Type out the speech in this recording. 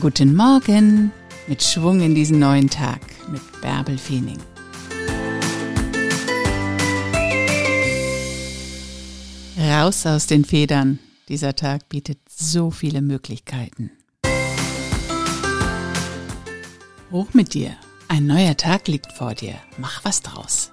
Guten Morgen mit Schwung in diesen neuen Tag mit Bärbel Feening. Raus aus den Federn. Dieser Tag bietet so viele Möglichkeiten. Hoch mit dir. Ein neuer Tag liegt vor dir. Mach was draus.